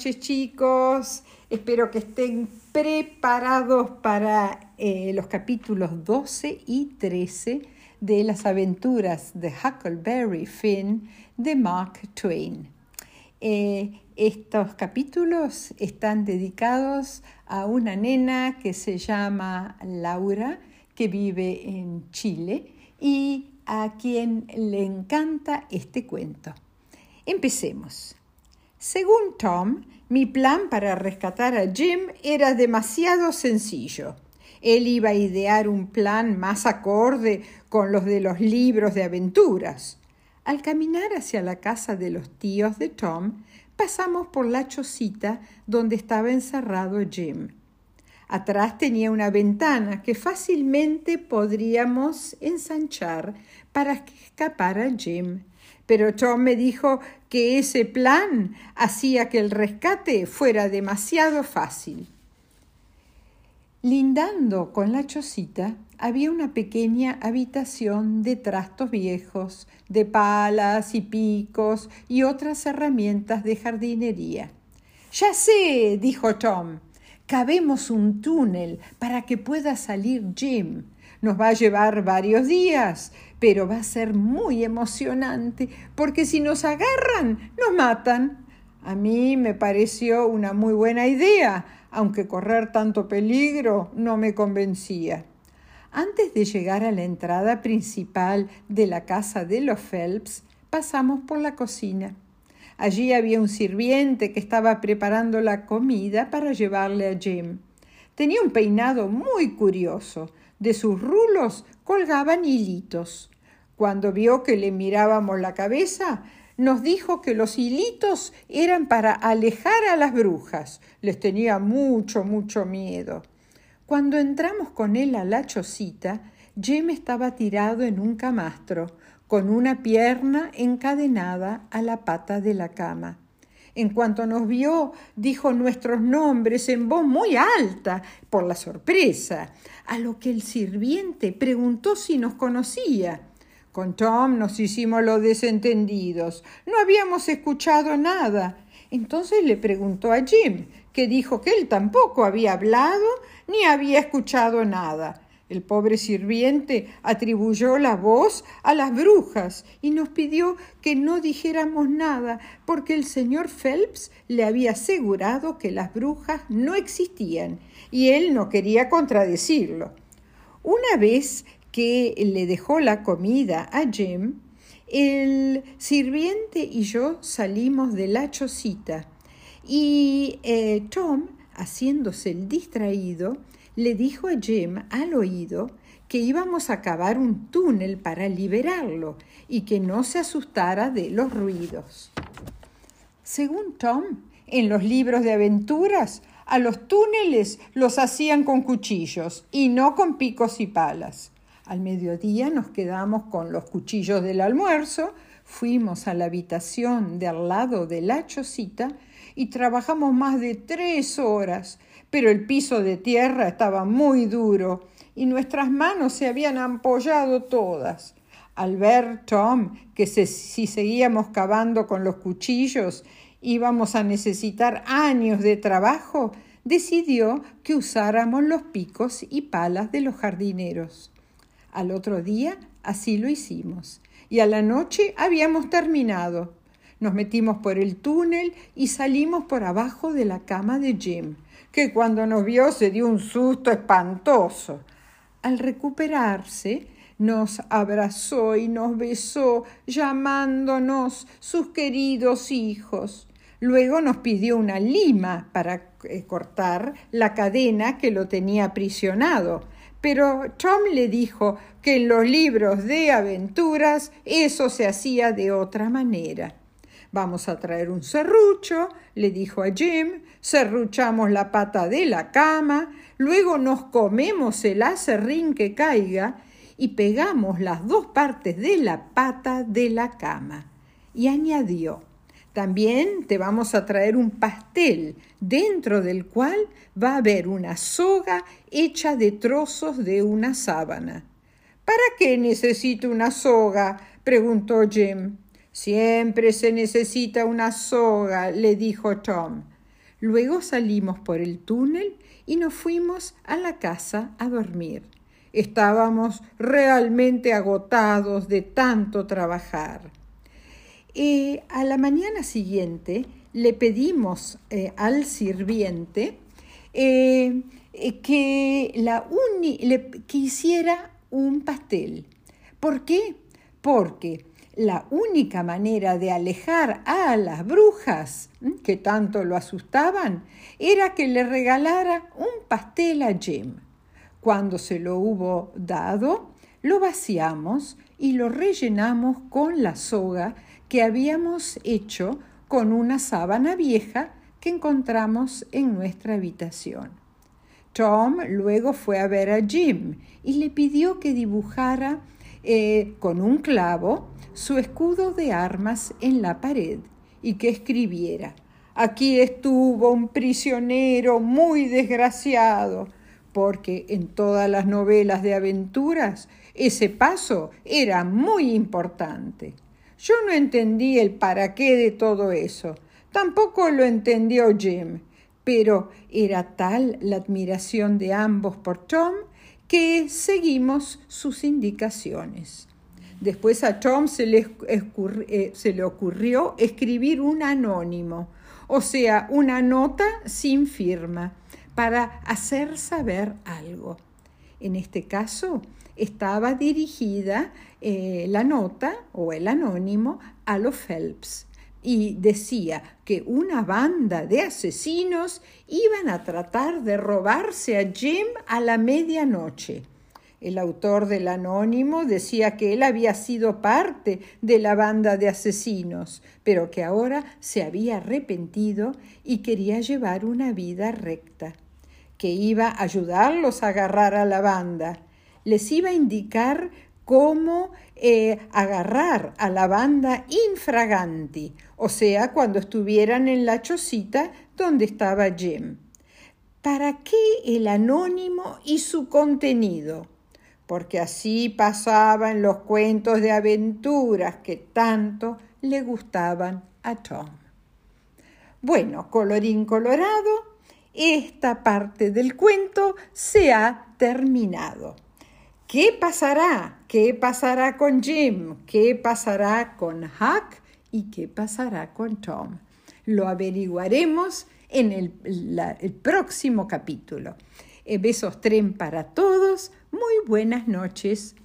noches chicos. Espero que estén preparados para eh, los capítulos 12 y 13 de las aventuras de Huckleberry Finn de Mark Twain. Eh, estos capítulos están dedicados a una nena que se llama Laura, que vive en Chile y a quien le encanta este cuento. Empecemos. Según Tom, mi plan para rescatar a Jim era demasiado sencillo. Él iba a idear un plan más acorde con los de los libros de aventuras. Al caminar hacia la casa de los tíos de Tom, pasamos por la chocita donde estaba encerrado Jim. Atrás tenía una ventana que fácilmente podríamos ensanchar para escapar a Jim pero Tom me dijo que ese plan hacía que el rescate fuera demasiado fácil. Lindando con la chocita había una pequeña habitación de trastos viejos, de palas y picos y otras herramientas de jardinería. Ya sé, dijo Tom, cabemos un túnel para que pueda salir Jim. Nos va a llevar varios días, pero va a ser muy emocionante, porque si nos agarran, nos matan. A mí me pareció una muy buena idea, aunque correr tanto peligro no me convencía. Antes de llegar a la entrada principal de la casa de los Phelps, pasamos por la cocina. Allí había un sirviente que estaba preparando la comida para llevarle a Jim. Tenía un peinado muy curioso. De sus rulos colgaban hilitos. Cuando vio que le mirábamos la cabeza, nos dijo que los hilitos eran para alejar a las brujas. Les tenía mucho, mucho miedo. Cuando entramos con él a la chocita, Jim estaba tirado en un camastro, con una pierna encadenada a la pata de la cama. En cuanto nos vio, dijo nuestros nombres en voz muy alta, por la sorpresa, a lo que el sirviente preguntó si nos conocía. Con Tom nos hicimos los desentendidos. No habíamos escuchado nada. Entonces le preguntó a Jim, que dijo que él tampoco había hablado ni había escuchado nada. El pobre sirviente atribuyó la voz a las brujas y nos pidió que no dijéramos nada, porque el señor Phelps le había asegurado que las brujas no existían y él no quería contradecirlo. Una vez que le dejó la comida a Jim, el sirviente y yo salimos de la chocita y eh, Tom, haciéndose el distraído, le dijo a Jim al oído que íbamos a cavar un túnel para liberarlo y que no se asustara de los ruidos. Según Tom, en los libros de aventuras, a los túneles los hacían con cuchillos y no con picos y palas. Al mediodía nos quedamos con los cuchillos del almuerzo, fuimos a la habitación de al lado de la chocita y trabajamos más de tres horas pero el piso de tierra estaba muy duro y nuestras manos se habían ampollado todas. Al ver Tom que si seguíamos cavando con los cuchillos íbamos a necesitar años de trabajo, decidió que usáramos los picos y palas de los jardineros. Al otro día así lo hicimos y a la noche habíamos terminado. Nos metimos por el túnel y salimos por abajo de la cama de Jim que cuando nos vio se dio un susto espantoso. Al recuperarse, nos abrazó y nos besó, llamándonos sus queridos hijos. Luego nos pidió una lima para eh, cortar la cadena que lo tenía aprisionado. Pero Tom le dijo que en los libros de aventuras eso se hacía de otra manera. Vamos a traer un serrucho, le dijo a Jim, serruchamos la pata de la cama, luego nos comemos el acerrín que caiga y pegamos las dos partes de la pata de la cama. Y añadió, también te vamos a traer un pastel, dentro del cual va a haber una soga hecha de trozos de una sábana. ¿Para qué necesito una soga? preguntó Jim. Siempre se necesita una soga, le dijo Tom. Luego salimos por el túnel y nos fuimos a la casa a dormir. Estábamos realmente agotados de tanto trabajar. Y a la mañana siguiente le pedimos eh, al sirviente eh, eh, que, la le, que hiciera un pastel. ¿Por qué? Porque la única manera de alejar a las brujas que tanto lo asustaban era que le regalara un pastel a Jim. Cuando se lo hubo dado, lo vaciamos y lo rellenamos con la soga que habíamos hecho con una sábana vieja que encontramos en nuestra habitación. Tom luego fue a ver a Jim y le pidió que dibujara eh, con un clavo su escudo de armas en la pared y que escribiera Aquí estuvo un prisionero muy desgraciado, porque en todas las novelas de aventuras ese paso era muy importante. Yo no entendí el para qué de todo eso. Tampoco lo entendió Jim, pero era tal la admiración de ambos por Tom que seguimos sus indicaciones. Después a Tom se le, eh, se le ocurrió escribir un anónimo, o sea, una nota sin firma, para hacer saber algo. En este caso, estaba dirigida eh, la nota o el anónimo a los Phelps y decía que una banda de asesinos iban a tratar de robarse a Jim a la medianoche. El autor del anónimo decía que él había sido parte de la banda de asesinos, pero que ahora se había arrepentido y quería llevar una vida recta, que iba a ayudarlos a agarrar a la banda, les iba a indicar cómo eh, agarrar a la banda infraganti, o sea, cuando estuvieran en la chocita donde estaba Jim. ¿Para qué el anónimo y su contenido? Porque así pasaba en los cuentos de aventuras que tanto le gustaban a Tom. Bueno, colorín colorado, esta parte del cuento se ha terminado. ¿Qué pasará? ¿Qué pasará con Jim? ¿Qué pasará con Huck? ¿Y qué pasará con Tom? Lo averiguaremos en el, próximo capítulo. Eh, besos tren para todos. Muy buenas noches.